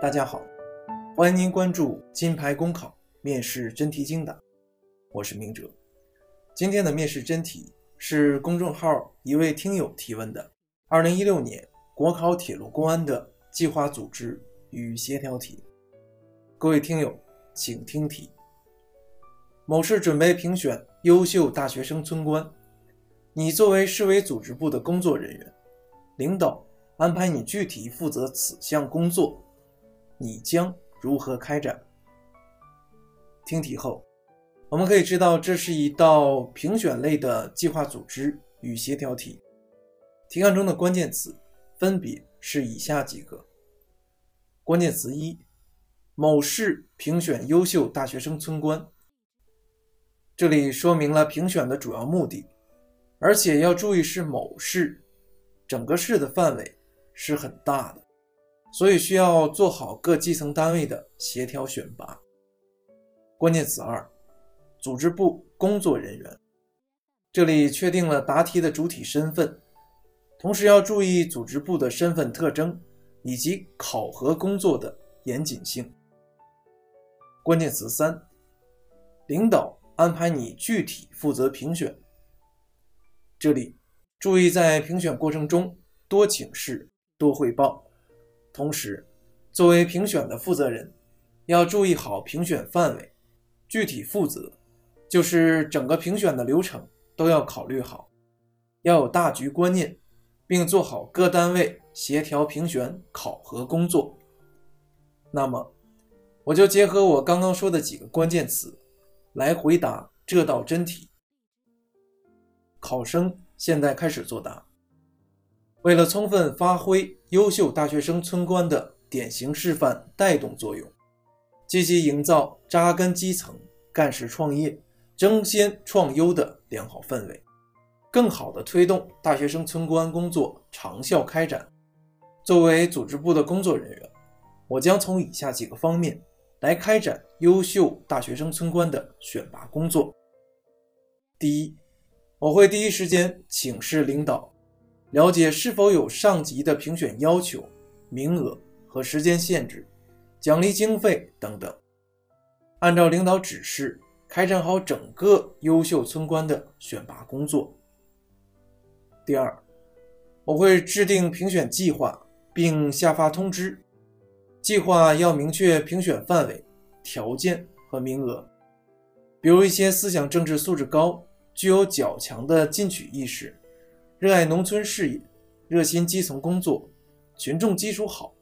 大家好，欢迎您关注金牌公考面试真题精答，我是明哲。今天的面试真题是公众号一位听友提问的二零一六年国考铁路公安的计划组织与协调题。各位听友，请听题。某市准备评选优秀大学生村官，你作为市委组织部的工作人员，领导安排你具体负责此项工作。你将如何开展？听题后，我们可以知道这是一道评选类的计划组织与协调题。题干中的关键词分别是以下几个：关键词一，某市评选优秀大学生村官。这里说明了评选的主要目的，而且要注意是某市，整个市的范围是很大的。所以需要做好各基层单位的协调选拔。关键词二：组织部工作人员。这里确定了答题的主体身份，同时要注意组织部的身份特征以及考核工作的严谨性。关键词三：领导安排你具体负责评选。这里注意在评选过程中多请示、多汇报。同时，作为评选的负责人，要注意好评选范围，具体负责，就是整个评选的流程都要考虑好，要有大局观念，并做好各单位协调评选考核工作。那么，我就结合我刚刚说的几个关键词，来回答这道真题。考生现在开始作答。为了充分发挥优秀大学生村官的典型示范带动作用，积极营造扎根基层、干事创业、争先创优的良好氛围，更好地推动大学生村官工作长效开展。作为组织部的工作人员，我将从以下几个方面来开展优秀大学生村官的选拔工作。第一，我会第一时间请示领导。了解是否有上级的评选要求、名额和时间限制、奖励经费等等，按照领导指示开展好整个优秀村官的选拔工作。第二，我会制定评选计划并下发通知，计划要明确评选范围、条件和名额，比如一些思想政治素质高、具有较强的进取意识。热爱农村事业，热心基层工作，群众基础好，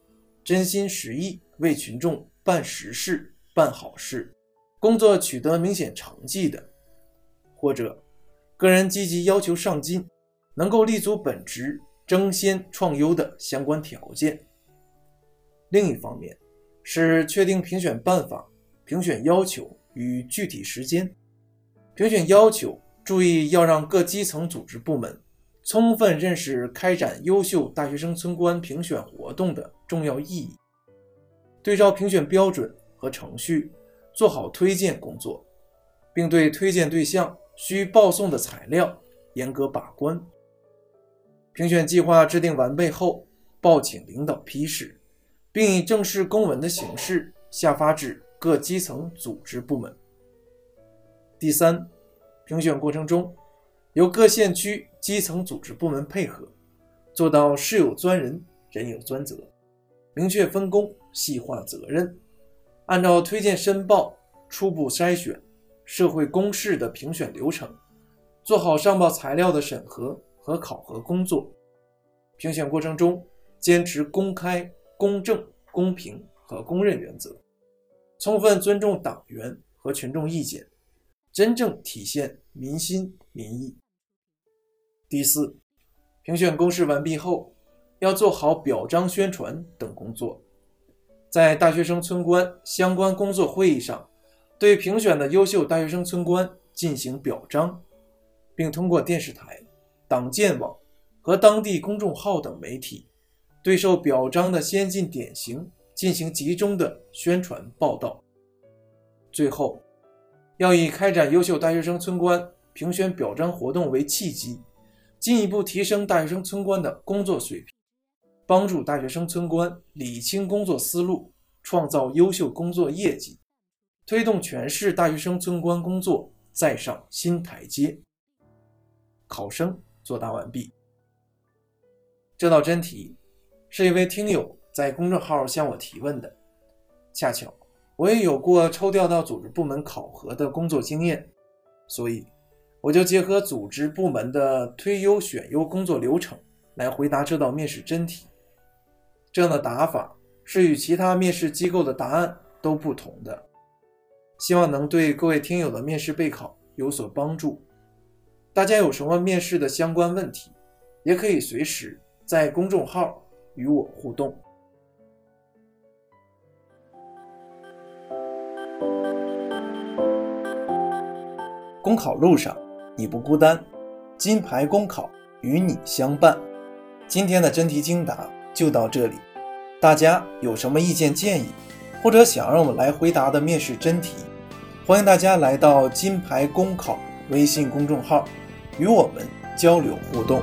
真心实意为群众办实事、办好事，工作取得明显成绩的，或者个人积极要求上进，能够立足本职、争先创优的相关条件。另一方面，是确定评选办法、评选要求与具体时间。评选要求，注意要让各基层组织部门。充分认识开展优秀大学生村官评选活动的重要意义，对照评选标准和程序做好推荐工作，并对推荐对象需报送的材料严格把关。评选计划制定完备后，报请领导批示，并以正式公文的形式下发至各基层组织部门。第三，评选过程中。由各县区基层组织部门配合，做到事有专人，人有专责，明确分工，细化责任，按照推荐申报、初步筛选、社会公示的评选流程，做好上报材料的审核和考核工作。评选过程中，坚持公开、公正、公平和公认原则，充分尊重党员和群众意见，真正体现民心民意。第四，评选公示完毕后，要做好表彰宣传等工作，在大学生村官相关工作会议上，对评选的优秀大学生村官进行表彰，并通过电视台、党建网和当地公众号等媒体，对受表彰的先进典型进行集中的宣传报道。最后，要以开展优秀大学生村官评选表彰活动为契机。进一步提升大学生村官的工作水平，帮助大学生村官理清工作思路，创造优秀工作业绩，推动全市大学生村官工作再上新台阶。考生作答完毕。这道真题是一位听友在公众号向我提问的，恰巧我也有过抽调到组织部门考核的工作经验，所以我就结合组织部门的推优选优工作流程来回答这道面试真题。这样的答法是与其他面试机构的答案都不同的，希望能对各位听友的面试备考有所帮助。大家有什么面试的相关问题，也可以随时。在公众号与我互动。公考路上你不孤单，金牌公考与你相伴。今天的真题精答就到这里，大家有什么意见建议，或者想让我来回答的面试真题，欢迎大家来到金牌公考微信公众号与我们交流互动。